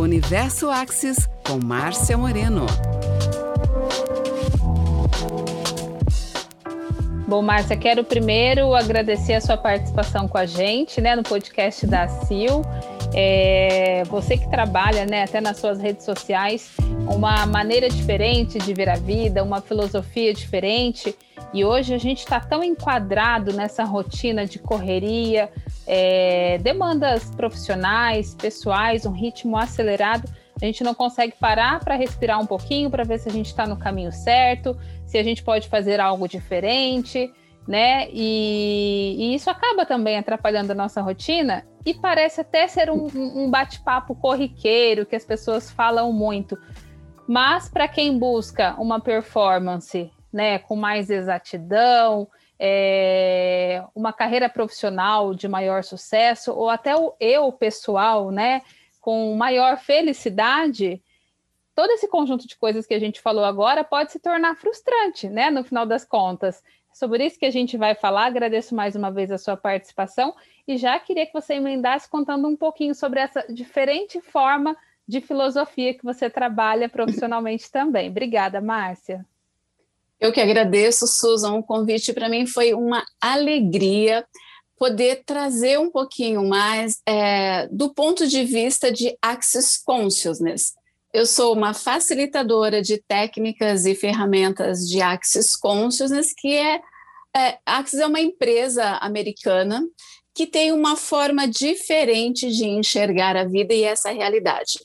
Universo Axis com Márcia Moreno. Bom, Márcia, quero primeiro agradecer a sua participação com a gente, né, no podcast da CIL. É, você que trabalha, né, até nas suas redes sociais, uma maneira diferente de ver a vida, uma filosofia diferente. E hoje a gente está tão enquadrado nessa rotina de correria, é, demandas profissionais, pessoais, um ritmo acelerado. A gente não consegue parar para respirar um pouquinho para ver se a gente está no caminho certo, se a gente pode fazer algo diferente, né? E, e isso acaba também atrapalhando a nossa rotina e parece até ser um, um bate-papo corriqueiro que as pessoas falam muito. Mas para quem busca uma performance né, com mais exatidão, é, uma carreira profissional de maior sucesso, ou até o eu pessoal, né, com maior felicidade, todo esse conjunto de coisas que a gente falou agora pode se tornar frustrante, né, no final das contas. Sobre isso que a gente vai falar, agradeço mais uma vez a sua participação e já queria que você emendasse contando um pouquinho sobre essa diferente forma de filosofia que você trabalha profissionalmente também. Obrigada, Márcia. Eu que agradeço, Susan. O convite para mim foi uma alegria poder trazer um pouquinho mais é, do ponto de vista de Access Consciousness. Eu sou uma facilitadora de técnicas e ferramentas de Access Consciousness, que é, é Access é uma empresa americana que tem uma forma diferente de enxergar a vida e essa realidade.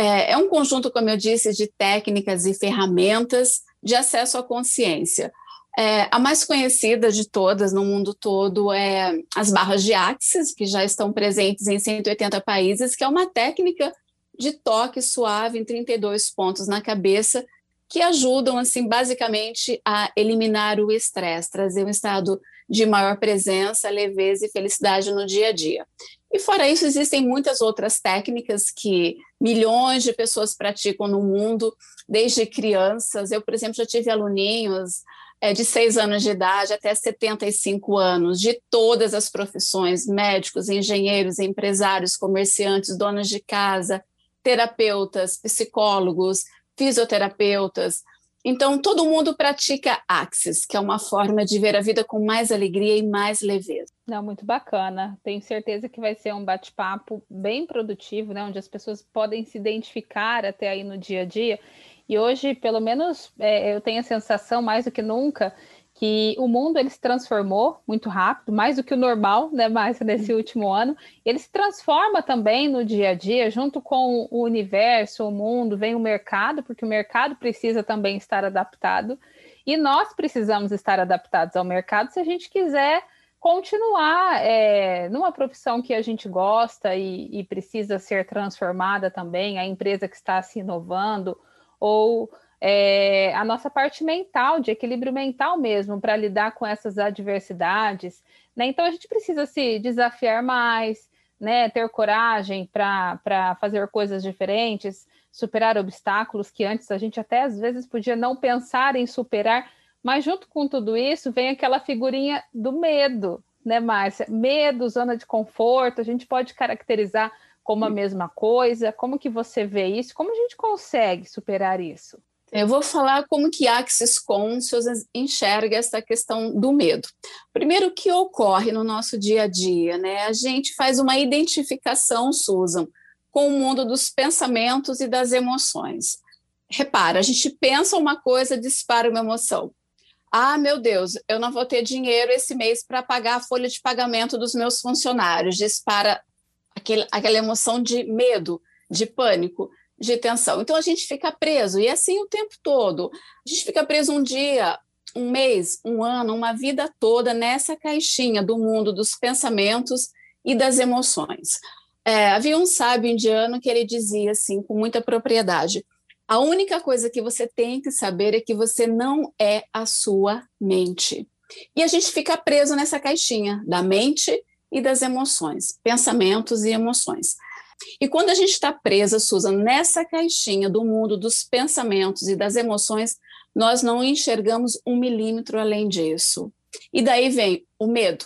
É, é um conjunto, como eu disse, de técnicas e ferramentas de acesso à consciência. É, a mais conhecida de todas no mundo todo é as barras de Axis, que já estão presentes em 180 países, que é uma técnica de toque suave em 32 pontos na cabeça, que ajudam, assim, basicamente a eliminar o estresse, trazer um estado de maior presença, leveza e felicidade no dia a dia. E fora isso, existem muitas outras técnicas que milhões de pessoas praticam no mundo, desde crianças. Eu, por exemplo, já tive aluninhos é, de seis anos de idade até 75 anos, de todas as profissões: médicos, engenheiros, empresários, comerciantes, donas de casa, terapeutas, psicólogos, fisioterapeutas, então, todo mundo pratica Axis, que é uma forma de ver a vida com mais alegria e mais leveza. Não, muito bacana. Tenho certeza que vai ser um bate-papo bem produtivo, né? Onde as pessoas podem se identificar até aí no dia a dia. E hoje, pelo menos, é, eu tenho a sensação, mais do que nunca, que o mundo ele se transformou muito rápido, mais do que o normal, né, mais nesse último ano. Ele se transforma também no dia a dia, junto com o universo, o mundo, vem o mercado, porque o mercado precisa também estar adaptado. E nós precisamos estar adaptados ao mercado se a gente quiser continuar é, numa profissão que a gente gosta e, e precisa ser transformada também, a empresa que está se inovando, ou é, a nossa parte mental, de equilíbrio mental mesmo, para lidar com essas adversidades. Né? Então a gente precisa se desafiar mais, né? ter coragem para fazer coisas diferentes, superar obstáculos que antes a gente até às vezes podia não pensar em superar, mas junto com tudo isso vem aquela figurinha do medo, né, Márcia? Medo, zona de conforto, a gente pode caracterizar como a mesma coisa. Como que você vê isso? Como a gente consegue superar isso? Eu vou falar como que Axis Conscious enxerga essa questão do medo. Primeiro, o que ocorre no nosso dia a dia, né? A gente faz uma identificação, Susan, com o mundo dos pensamentos e das emoções. Repara, a gente pensa uma coisa, dispara uma emoção. Ah, meu Deus, eu não vou ter dinheiro esse mês para pagar a folha de pagamento dos meus funcionários. Dispara aquele, aquela emoção de medo, de pânico de tensão. Então a gente fica preso, e assim o tempo todo. A gente fica preso um dia, um mês, um ano, uma vida toda nessa caixinha do mundo dos pensamentos e das emoções. É, havia um sábio indiano que ele dizia assim, com muita propriedade: a única coisa que você tem que saber é que você não é a sua mente. E a gente fica preso nessa caixinha da mente e das emoções, pensamentos e emoções. E quando a gente está presa, Susan, nessa caixinha do mundo dos pensamentos e das emoções, nós não enxergamos um milímetro além disso. E daí vem o medo,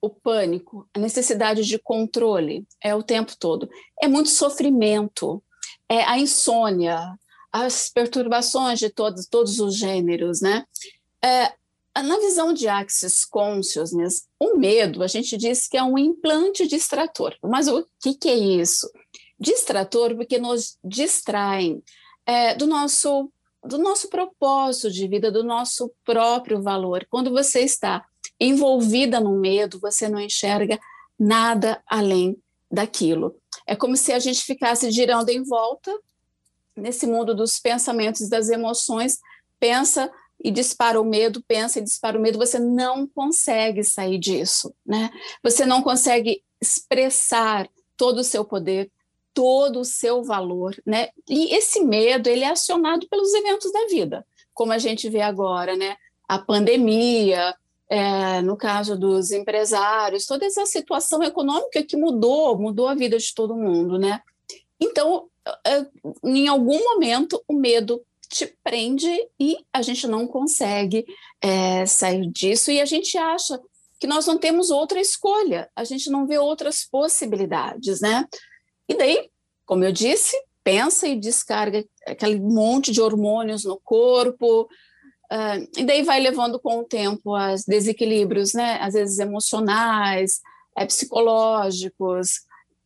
o pânico, a necessidade de controle, é o tempo todo. É muito sofrimento. é, a insônia, as perturbações de todos, todos os gêneros, né? É, na visão de Axis Consciousness, o medo, a gente diz que é um implante distrator. Mas o que, que é isso? Distrator porque nos distraem é, do nosso do nosso propósito de vida, do nosso próprio valor. Quando você está envolvida no medo, você não enxerga nada além daquilo. É como se a gente ficasse girando em volta nesse mundo dos pensamentos das emoções, pensa e dispara o medo, pensa e dispara o medo, você não consegue sair disso, né? Você não consegue expressar todo o seu poder, todo o seu valor, né? E esse medo, ele é acionado pelos eventos da vida, como a gente vê agora, né? A pandemia, é, no caso dos empresários, toda essa situação econômica que mudou, mudou a vida de todo mundo, né? Então, é, em algum momento, o medo te prende e a gente não consegue é, sair disso e a gente acha que nós não temos outra escolha, a gente não vê outras possibilidades, né? E daí, como eu disse, pensa e descarga aquele monte de hormônios no corpo, uh, e daí vai levando com o tempo a desequilíbrios, né? Às vezes emocionais, é, psicológicos,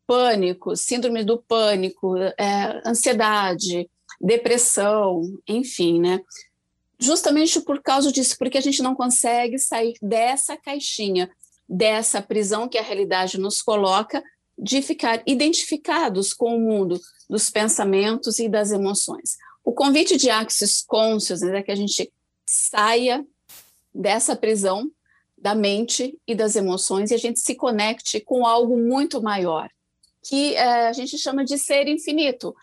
pânico, síndrome do pânico, é, ansiedade, depressão, enfim, né? Justamente por causa disso, porque a gente não consegue sair dessa caixinha, dessa prisão que a realidade nos coloca, de ficar identificados com o mundo dos pensamentos e das emoções. O convite de Axis Consciousness é que a gente saia dessa prisão da mente e das emoções e a gente se conecte com algo muito maior, que é, a gente chama de ser infinito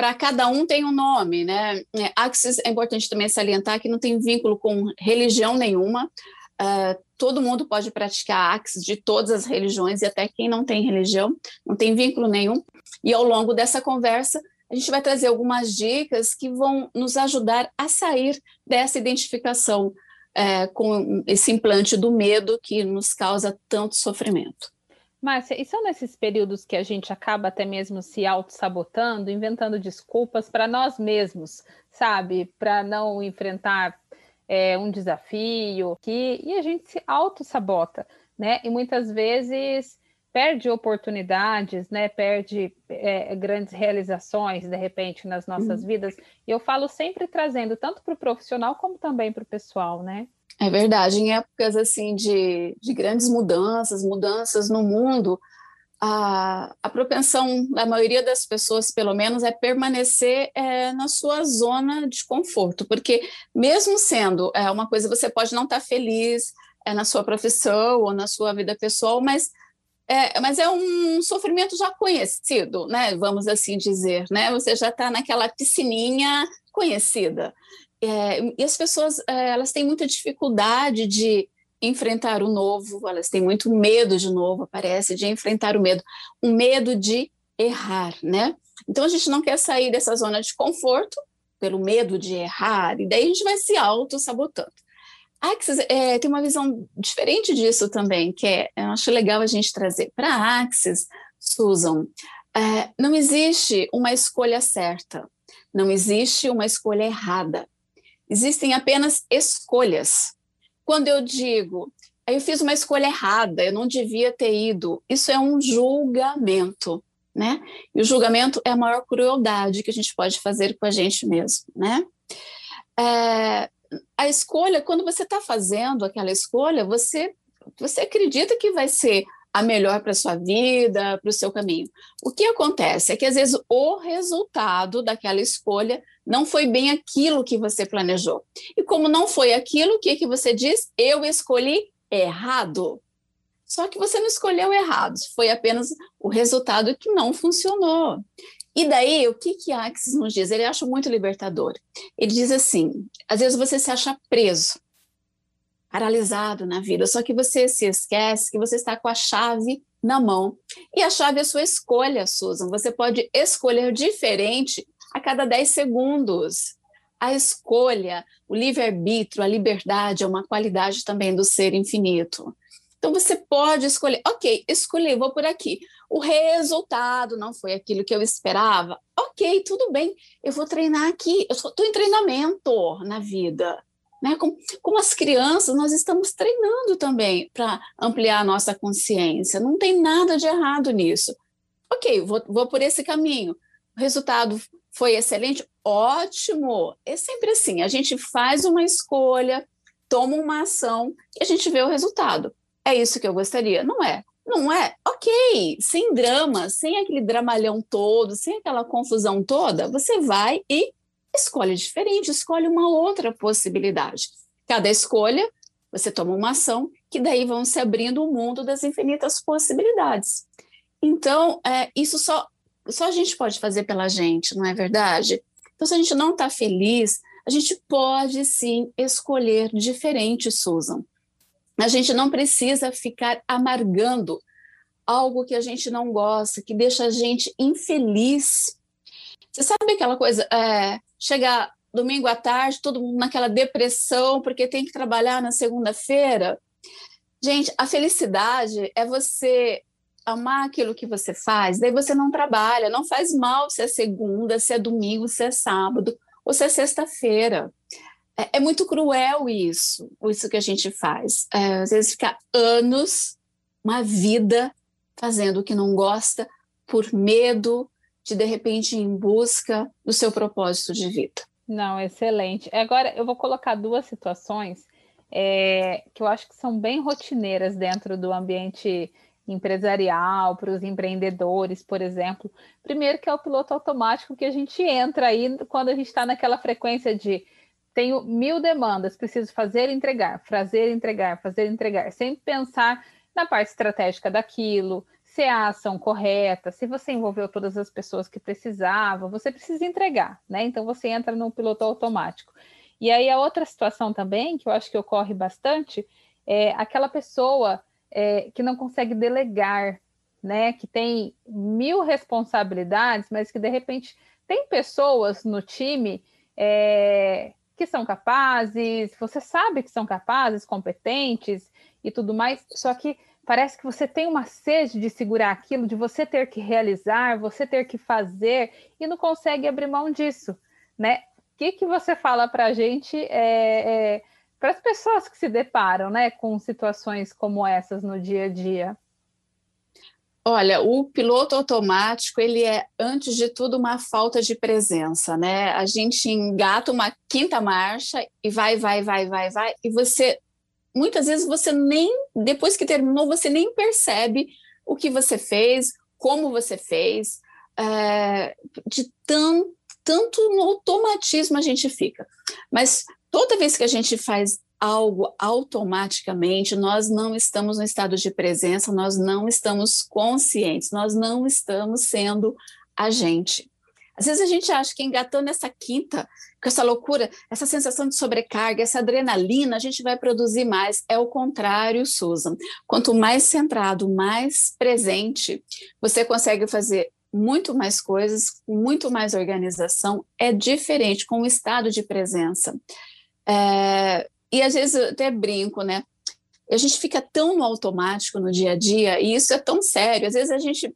para cada um tem um nome, né? É, Axis é importante também salientar que não tem vínculo com religião nenhuma. Uh, todo mundo pode praticar Axis de todas as religiões e até quem não tem religião, não tem vínculo nenhum. E ao longo dessa conversa, a gente vai trazer algumas dicas que vão nos ajudar a sair dessa identificação é, com esse implante do medo que nos causa tanto sofrimento. Márcia, e são nesses períodos que a gente acaba até mesmo se auto-sabotando, inventando desculpas para nós mesmos, sabe? Para não enfrentar é, um desafio, que, e a gente se auto-sabota, né? E muitas vezes perde oportunidades, né? Perde é, grandes realizações, de repente, nas nossas uhum. vidas. E eu falo sempre trazendo tanto para o profissional como também para o pessoal, né? É verdade, em épocas assim de, de grandes mudanças, mudanças no mundo, a, a propensão da maioria das pessoas, pelo menos, é permanecer é, na sua zona de conforto, porque mesmo sendo é, uma coisa, você pode não estar feliz é, na sua profissão ou na sua vida pessoal, mas é, mas é um sofrimento já conhecido, né? Vamos assim dizer, né? Você já está naquela piscininha conhecida. É, e as pessoas é, elas têm muita dificuldade de enfrentar o novo, elas têm muito medo de novo, parece, de enfrentar o medo, um medo de errar, né? Então a gente não quer sair dessa zona de conforto pelo medo de errar, e daí a gente vai se auto-sabotando. Axis é, tem uma visão diferente disso também, que é, eu acho legal a gente trazer. Para Axis, Susan, é, não existe uma escolha certa, não existe uma escolha errada. Existem apenas escolhas. Quando eu digo, eu fiz uma escolha errada, eu não devia ter ido, isso é um julgamento, né? E o julgamento é a maior crueldade que a gente pode fazer com a gente mesmo, né? É, a escolha, quando você está fazendo aquela escolha, você, você acredita que vai ser a melhor para sua vida, para o seu caminho. O que acontece é que às vezes o resultado daquela escolha não foi bem aquilo que você planejou. E como não foi aquilo, o que, que você diz? Eu escolhi errado. Só que você não escolheu errado, foi apenas o resultado que não funcionou. E daí, o que que Axis nos diz? Ele acha muito libertador. Ele diz assim: às vezes você se acha preso, paralisado na vida, só que você se esquece que você está com a chave na mão. E a chave é a sua escolha, Susan. Você pode escolher diferente a cada 10 segundos. A escolha, o livre-arbítrio, a liberdade é uma qualidade também do ser infinito. Então você pode escolher, ok, escolhi, vou por aqui. O resultado não foi aquilo que eu esperava, ok tudo bem, eu vou treinar aqui, eu estou em treinamento na vida. Né? Como as crianças, nós estamos treinando também para ampliar a nossa consciência. Não tem nada de errado nisso. Ok, vou, vou por esse caminho. O resultado foi excelente, ótimo. É sempre assim: a gente faz uma escolha, toma uma ação e a gente vê o resultado. É isso que eu gostaria? Não é. Não é? Ok, sem drama, sem aquele dramalhão todo, sem aquela confusão toda, você vai e escolhe diferente, escolhe uma outra possibilidade. Cada escolha, você toma uma ação, que daí vão se abrindo o mundo das infinitas possibilidades. Então, é, isso só, só a gente pode fazer pela gente, não é verdade? Então, se a gente não está feliz, a gente pode sim escolher diferente, Susan. A gente não precisa ficar amargando algo que a gente não gosta, que deixa a gente infeliz. Você sabe aquela coisa, é, chegar domingo à tarde, todo mundo naquela depressão porque tem que trabalhar na segunda-feira? Gente, a felicidade é você amar aquilo que você faz, daí você não trabalha, não faz mal se é segunda, se é domingo, se é sábado ou se é sexta-feira. É, é, muito cruel isso, isso que a gente faz. É, às vezes fica anos, uma vida, fazendo o que não gosta, por medo de, de repente, em busca do seu propósito de vida. Não, excelente. Agora, eu vou colocar duas situações é, que eu acho que são bem rotineiras dentro do ambiente empresarial, para os empreendedores, por exemplo. Primeiro, que é o piloto automático que a gente entra aí quando a gente está naquela frequência de tenho mil demandas, preciso fazer, entregar, fazer, entregar, fazer, entregar, sem pensar na parte estratégica daquilo, se a ação correta, se você envolveu todas as pessoas que precisava, você precisa entregar, né? Então você entra no piloto automático. E aí a outra situação também, que eu acho que ocorre bastante, é aquela pessoa é, que não consegue delegar, né? Que tem mil responsabilidades, mas que de repente tem pessoas no time é, que são capazes, você sabe que são capazes, competentes e tudo mais, só que parece que você tem uma sede de segurar aquilo, de você ter que realizar, você ter que fazer e não consegue abrir mão disso, né? O que, que você fala para a gente, é, é, para as pessoas que se deparam, né, com situações como essas no dia a dia? Olha, o piloto automático, ele é, antes de tudo, uma falta de presença, né? A gente engata uma quinta marcha e vai, vai, vai, vai, vai, e você, muitas vezes, você nem, depois que terminou, você nem percebe o que você fez, como você fez, é, de tão, tanto no automatismo a gente fica. Mas toda vez que a gente faz algo automaticamente, nós não estamos no estado de presença, nós não estamos conscientes, nós não estamos sendo a gente. Às vezes a gente acha que engatando essa quinta, com essa loucura, essa sensação de sobrecarga, essa adrenalina, a gente vai produzir mais. É o contrário, Susan. Quanto mais centrado, mais presente, você consegue fazer muito mais coisas, muito mais organização. É diferente com o estado de presença. É, e às vezes eu até brinco, né? A gente fica tão no automático no dia a dia, e isso é tão sério. Às vezes a gente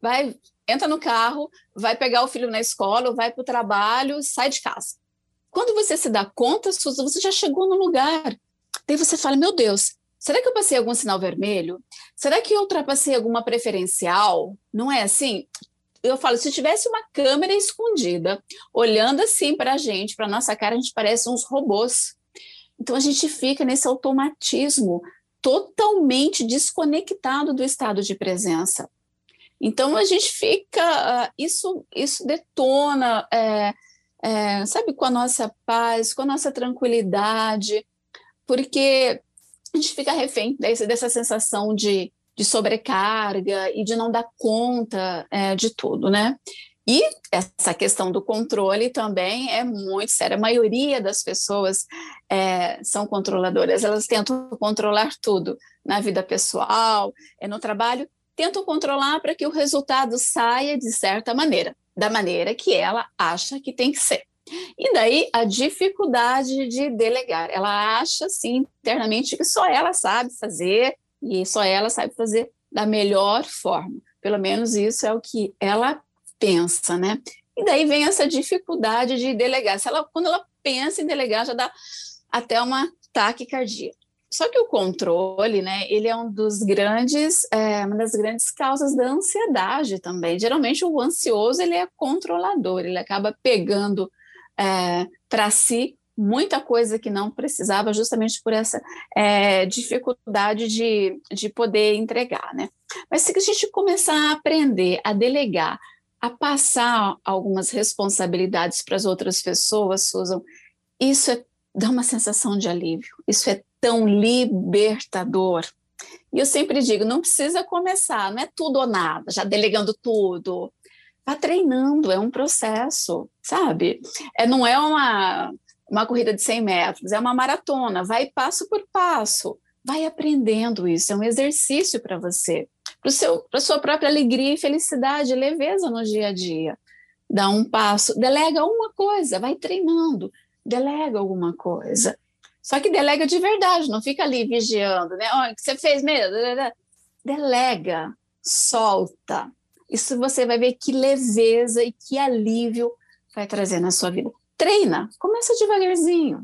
vai, entra no carro, vai pegar o filho na escola, vai para o trabalho, sai de casa. Quando você se dá conta, você já chegou no lugar. Daí você fala: Meu Deus, será que eu passei algum sinal vermelho? Será que eu ultrapassei alguma preferencial? Não é assim? Eu falo: se tivesse uma câmera escondida, olhando assim para a gente, para nossa cara, a gente parece uns robôs. Então a gente fica nesse automatismo totalmente desconectado do estado de presença. Então a gente fica, ah, isso, isso detona, é, é, sabe, com a nossa paz, com a nossa tranquilidade, porque a gente fica refém desse, dessa sensação de, de sobrecarga e de não dar conta é, de tudo, né? E essa questão do controle também é muito séria. A maioria das pessoas é, são controladoras, elas tentam controlar tudo na vida pessoal, é, no trabalho, tentam controlar para que o resultado saia de certa maneira, da maneira que ela acha que tem que ser. E daí a dificuldade de delegar. Ela acha, sim, internamente que só ela sabe fazer e só ela sabe fazer da melhor forma. Pelo menos isso é o que ela pensa, né? E daí vem essa dificuldade de delegar. Se ela, quando ela pensa em delegar, já dá até uma taquicardia. Só que o controle, né, ele é um dos grandes, é, uma das grandes causas da ansiedade também. Geralmente o ansioso ele é controlador, ele acaba pegando é, para si muita coisa que não precisava, justamente por essa é, dificuldade de, de poder entregar, né? Mas se a gente começar a aprender a delegar, a passar algumas responsabilidades para as outras pessoas, Susan, isso é, dá uma sensação de alívio, isso é tão libertador. E eu sempre digo, não precisa começar, não é tudo ou nada, já delegando tudo. Vá treinando, é um processo, sabe? É, não é uma, uma corrida de 100 metros, é uma maratona, vai passo por passo, vai aprendendo isso, é um exercício para você, para a sua própria alegria e felicidade, leveza no dia a dia. Dá um passo, delega uma coisa, vai treinando, delega alguma coisa. Só que delega de verdade, não fica ali vigiando, né? o que você fez mesmo? Delega, solta. Isso você vai ver que leveza e que alívio vai trazer na sua vida. Treina, começa devagarzinho.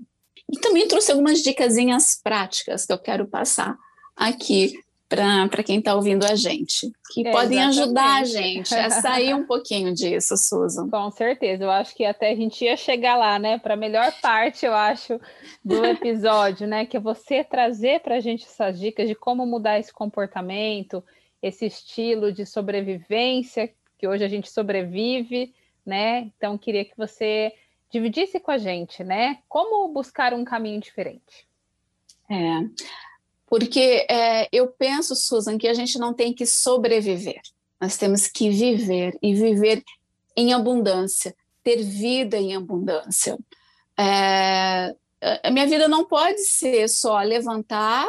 E também trouxe algumas dicasinhas práticas que eu quero passar aqui para quem está ouvindo a gente, que é, podem exatamente. ajudar a gente a sair um pouquinho disso, Susan. Com certeza, eu acho que até a gente ia chegar lá, né, para a melhor parte, eu acho, do episódio, né, que é você trazer para a gente essas dicas de como mudar esse comportamento, esse estilo de sobrevivência, que hoje a gente sobrevive, né, então queria que você dividisse com a gente, né, como buscar um caminho diferente. É, porque é, eu penso, Susan, que a gente não tem que sobreviver, nós temos que viver e viver em abundância, ter vida em abundância. É, a minha vida não pode ser só levantar,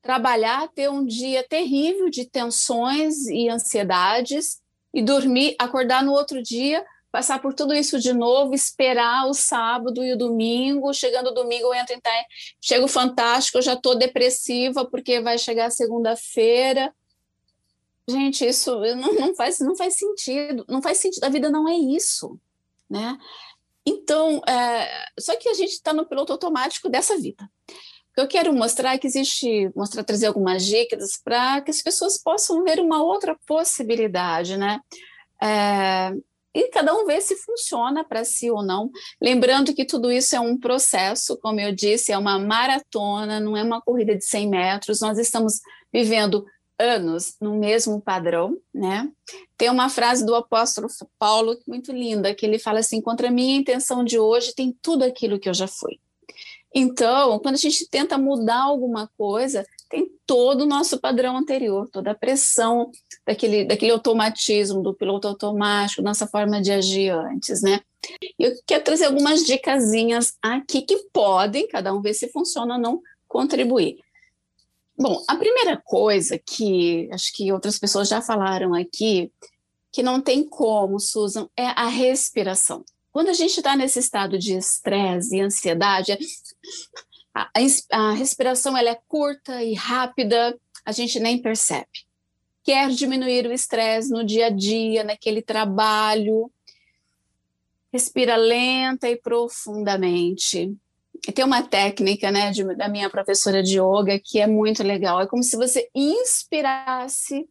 trabalhar, ter um dia terrível de tensões e ansiedades e dormir, acordar no outro dia passar por tudo isso de novo, esperar o sábado e o domingo, chegando o domingo eu entro em time, chego fantástico, eu já estou depressiva porque vai chegar segunda-feira. Gente, isso não, não, faz, não faz sentido, não faz sentido, a vida não é isso, né? Então, é, só que a gente está no piloto automático dessa vida. Eu quero mostrar é que existe, mostrar, trazer algumas dicas para que as pessoas possam ver uma outra possibilidade, né? É, e cada um vê se funciona para si ou não. Lembrando que tudo isso é um processo, como eu disse, é uma maratona, não é uma corrida de 100 metros. Nós estamos vivendo anos no mesmo padrão, né? Tem uma frase do apóstolo Paulo muito linda, que ele fala assim: contra a minha intenção de hoje tem tudo aquilo que eu já fui. Então, quando a gente tenta mudar alguma coisa, tem todo o nosso padrão anterior, toda a pressão daquele, daquele automatismo, do piloto automático, nossa forma de agir antes, né? Eu quero trazer algumas dicasinhas aqui que podem, cada um ver se funciona ou não, contribuir. Bom, a primeira coisa que acho que outras pessoas já falaram aqui, que não tem como, Susan, é a respiração. Quando a gente está nesse estado de estresse e ansiedade, a, a, respiração ela é curta e rápida, a gente nem percebe. Quer diminuir o estresse no dia a dia, naquele trabalho, respira lenta e profundamente. E tem uma técnica, né, de, da minha professora de yoga que é muito legal. É como se você inspirasse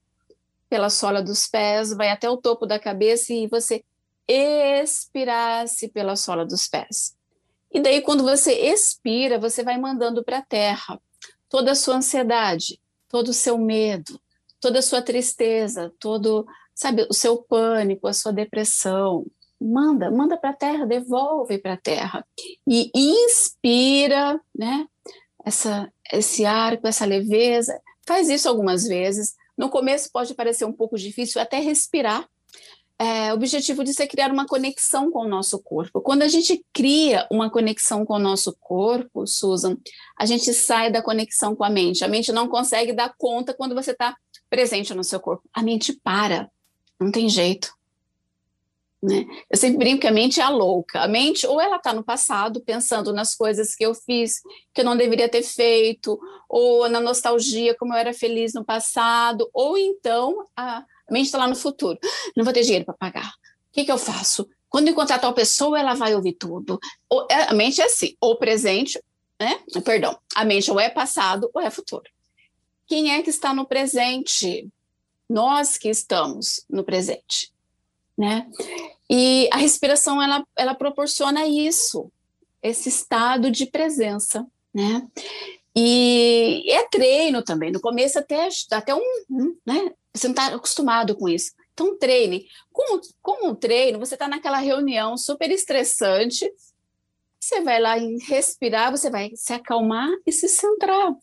pela sola dos pés, vai até o topo da cabeça e você expirasse pela sola dos pés. E daí, quando você expira, você vai mandando para a terra toda a sua ansiedade, todo o seu medo, toda a sua tristeza, todo, sabe, o seu pânico, a sua depressão. Manda, manda para a terra, devolve para a terra. E inspira, né? Essa, esse ar com essa leveza. Faz isso algumas vezes. No começo pode parecer um pouco difícil até respirar, é, objetivo disso é criar uma conexão com o nosso corpo. Quando a gente cria uma conexão com o nosso corpo, Susan, a gente sai da conexão com a mente. A mente não consegue dar conta quando você está presente no seu corpo. A mente para, não tem jeito. Né? Eu sempre brinco que a mente é a louca. A mente, ou ela está no passado, pensando nas coisas que eu fiz, que eu não deveria ter feito, ou na nostalgia, como eu era feliz no passado, ou então a mente está lá no futuro. Não vou ter dinheiro para pagar. que, que eu faço? Quando encontrar tal pessoa, ela vai ouvir tudo. Ou, é, a mente é assim, ou presente, né? Perdão, a mente ou é passado ou é futuro. Quem é que está no presente? Nós que estamos no presente, né? E a respiração ela, ela proporciona isso, esse estado de presença, né? E é treino também. No começo até até um, né? Você não está acostumado com isso. Então treine. Com, com o treino, você está naquela reunião super estressante. Você vai lá respirar, você vai se acalmar e se centrar.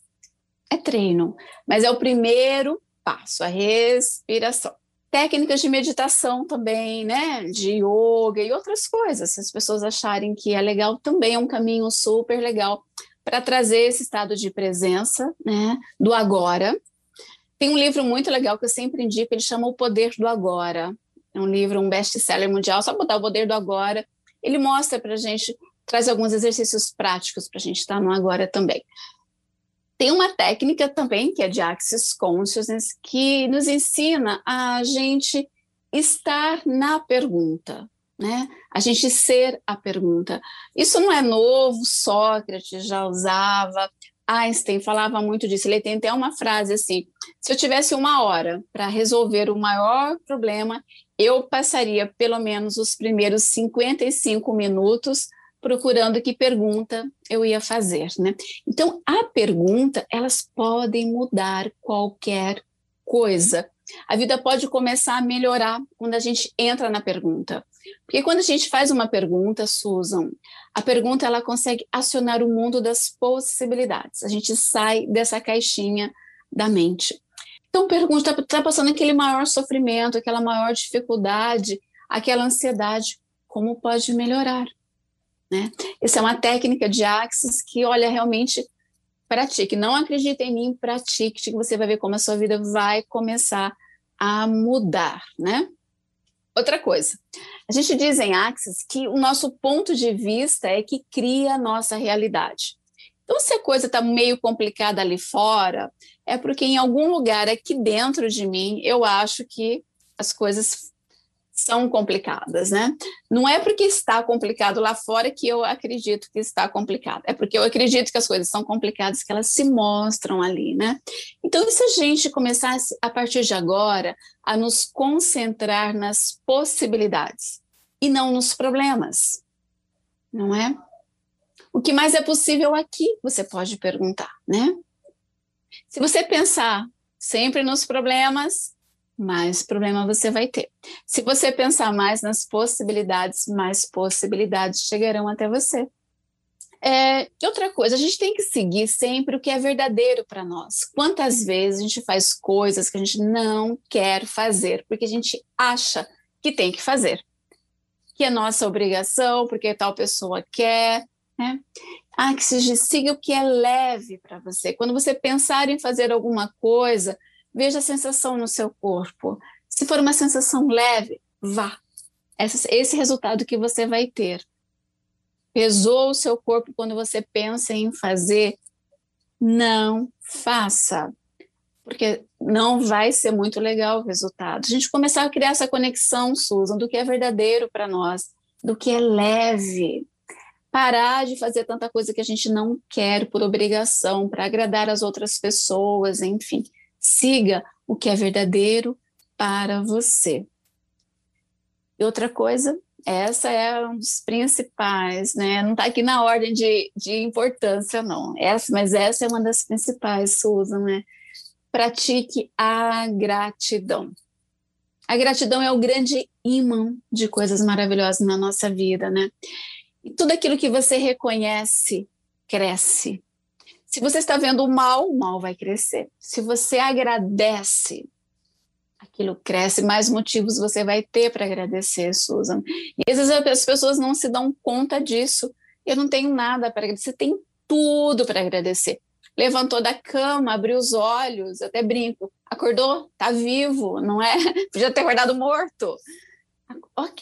É treino, mas é o primeiro passo, a respiração técnicas de meditação também, né, de yoga e outras coisas. Se as pessoas acharem que é legal, também é um caminho super legal para trazer esse estado de presença, né, do agora. Tem um livro muito legal que eu sempre indico, ele chama O Poder do Agora. É um livro, um best-seller mundial, só botar o poder do agora. Ele mostra para a gente, traz alguns exercícios práticos para a gente estar no agora também. Tem uma técnica também, que é de Access Consciousness, que nos ensina a gente estar na pergunta, né? A gente ser a pergunta. Isso não é novo, Sócrates já usava, Einstein falava muito disso. Ele tem até uma frase assim: se eu tivesse uma hora para resolver o maior problema, eu passaria pelo menos os primeiros 55 minutos procurando que pergunta eu ia fazer, né? Então, a pergunta, elas podem mudar qualquer coisa. A vida pode começar a melhorar quando a gente entra na pergunta. Porque quando a gente faz uma pergunta, Susan, a pergunta ela consegue acionar o mundo das possibilidades. A gente sai dessa caixinha da mente. Então, pergunta, está tá passando aquele maior sofrimento, aquela maior dificuldade, aquela ansiedade, como pode melhorar? Né? Essa é uma técnica de Axis que, olha, realmente pratique. Não acredite em mim, pratique, que você vai ver como a sua vida vai começar a mudar, né? Outra coisa, a gente diz em Axis que o nosso ponto de vista é que cria a nossa realidade. Então, se a coisa está meio complicada ali fora, é porque em algum lugar aqui dentro de mim eu acho que as coisas são complicadas, né? Não é porque está complicado lá fora que eu acredito que está complicado, é porque eu acredito que as coisas são complicadas, que elas se mostram ali, né? Então, se a gente começasse a partir de agora a nos concentrar nas possibilidades e não nos problemas, não é? O que mais é possível aqui, você pode perguntar, né? Se você pensar sempre nos problemas, mais problema você vai ter. Se você pensar mais nas possibilidades, mais possibilidades chegarão até você. É, outra coisa, a gente tem que seguir sempre o que é verdadeiro para nós. Quantas vezes a gente faz coisas que a gente não quer fazer, porque a gente acha que tem que fazer, que é nossa obrigação, porque tal pessoa quer, né? Ah, que se siga o que é leve para você. Quando você pensar em fazer alguma coisa, Veja a sensação no seu corpo. Se for uma sensação leve, vá. Esse, esse resultado que você vai ter. Pesou o seu corpo quando você pensa em fazer? Não faça, porque não vai ser muito legal o resultado. A gente começar a criar essa conexão, Susan, do que é verdadeiro para nós, do que é leve. Parar de fazer tanta coisa que a gente não quer por obrigação, para agradar as outras pessoas, enfim. Siga o que é verdadeiro para você. E outra coisa, essa é um dos principais, né? Não está aqui na ordem de, de importância, não. Essa, mas essa é uma das principais, Susan, né? Pratique a gratidão. A gratidão é o grande imã de coisas maravilhosas na nossa vida, né? E tudo aquilo que você reconhece cresce. Se você está vendo o mal, o mal vai crescer. Se você agradece, aquilo cresce, mais motivos você vai ter para agradecer, Susan. E às vezes as pessoas não se dão conta disso. Eu não tenho nada para agradecer, tem tudo para agradecer. Levantou da cama, abriu os olhos, até brinco. Acordou, tá vivo, não é? Podia ter acordado morto.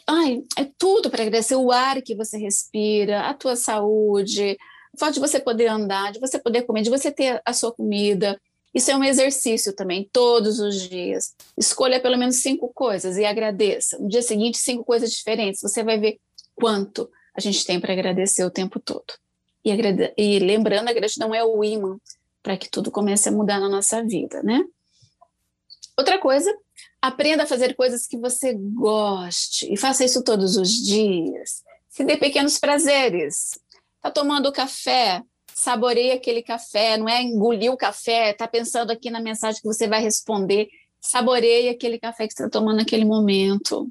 Ai, é tudo para agradecer o ar que você respira, a tua saúde, o fato de você poder andar, de você poder comer, de você ter a sua comida, Isso é um exercício também, todos os dias. Escolha pelo menos cinco coisas e agradeça. No dia seguinte, cinco coisas diferentes. Você vai ver quanto a gente tem para agradecer o tempo todo. E, e lembrando, a gratidão é o imã para que tudo comece a mudar na nossa vida, né? Outra coisa, aprenda a fazer coisas que você goste e faça isso todos os dias. Se dê pequenos prazeres. Tá tomando café, saboreie aquele café, não é engolir o café, tá pensando aqui na mensagem que você vai responder, saboreie aquele café que está tomando naquele momento,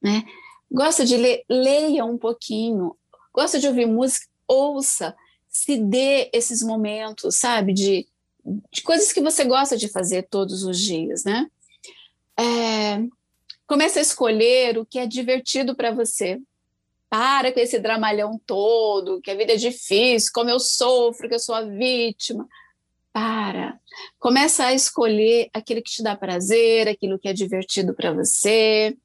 né? Gosta de ler, leia um pouquinho. Gosta de ouvir música, ouça. Se dê esses momentos, sabe, de, de coisas que você gosta de fazer todos os dias, né? É, comece a escolher o que é divertido para você. Para com esse dramalhão todo, que a vida é difícil, como eu sofro, que eu sou a vítima. Para. Começa a escolher aquilo que te dá prazer, aquilo que é divertido para você.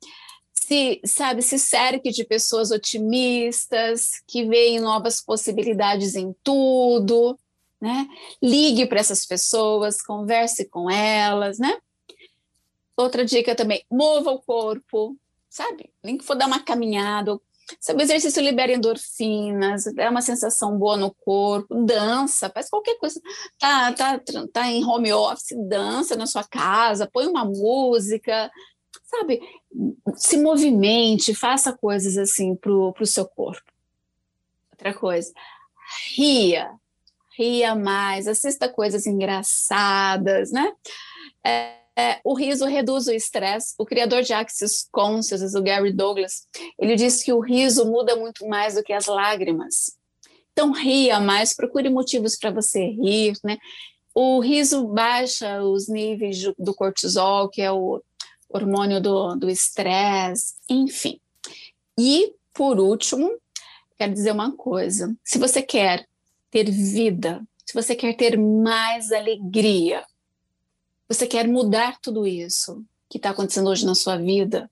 Se, sabe, se cerque de pessoas otimistas, que veem novas possibilidades em tudo, né? Ligue para essas pessoas, converse com elas, né? Outra dica também, mova o corpo, sabe? Nem que for dar uma caminhada, Sabe, o exercício libera endorfinas, é uma sensação boa no corpo, dança, faz qualquer coisa. Tá, tá, tá em home office, dança na sua casa, põe uma música, sabe? Se movimente, faça coisas assim pro, pro seu corpo. Outra coisa, ria, ria mais, assista coisas engraçadas, né? É, é, o riso reduz o estresse. O criador de Axis Consciousness, o Gary Douglas, ele diz que o riso muda muito mais do que as lágrimas. Então, ria mais, procure motivos para você rir, né? O riso baixa os níveis do cortisol, que é o hormônio do estresse, enfim. E, por último, quero dizer uma coisa: se você quer ter vida, se você quer ter mais alegria, você quer mudar tudo isso que está acontecendo hoje na sua vida,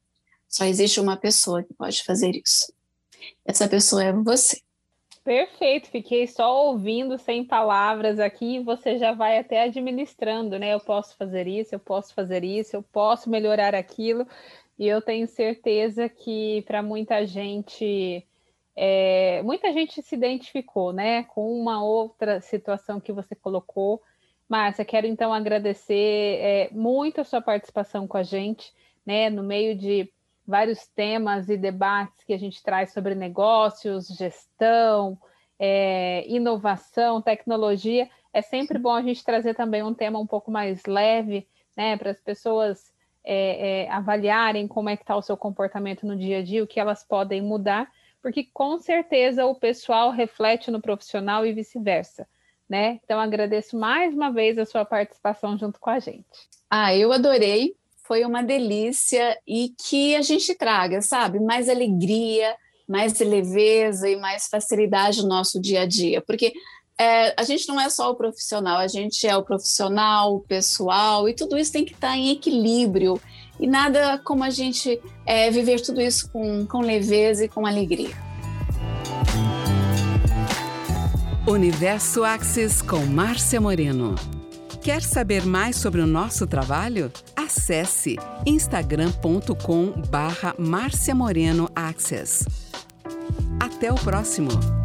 só existe uma pessoa que pode fazer isso. Essa pessoa é você. Perfeito, fiquei só ouvindo sem palavras aqui, você já vai até administrando, né? Eu posso fazer isso, eu posso fazer isso, eu posso melhorar aquilo, e eu tenho certeza que para muita gente, é, muita gente se identificou, né, com uma outra situação que você colocou Márcia, quero então agradecer é, muito a sua participação com a gente, né, no meio de vários temas e debates que a gente traz sobre negócios, gestão, é, inovação, tecnologia. É sempre bom a gente trazer também um tema um pouco mais leve, né, para as pessoas é, é, avaliarem como é que está o seu comportamento no dia a dia, o que elas podem mudar, porque com certeza o pessoal reflete no profissional e vice-versa né? Então agradeço mais uma vez a sua participação junto com a gente. Ah, eu adorei, foi uma delícia e que a gente traga, sabe, mais alegria, mais leveza e mais facilidade no nosso dia a dia, porque é, a gente não é só o profissional, a gente é o profissional, o pessoal, e tudo isso tem que estar em equilíbrio. E nada como a gente é, viver tudo isso com, com leveza e com alegria. Universo Axis com Márcia Moreno. Quer saber mais sobre o nosso trabalho? Acesse instagram.com barra Márcia Moreno Access. Até o próximo!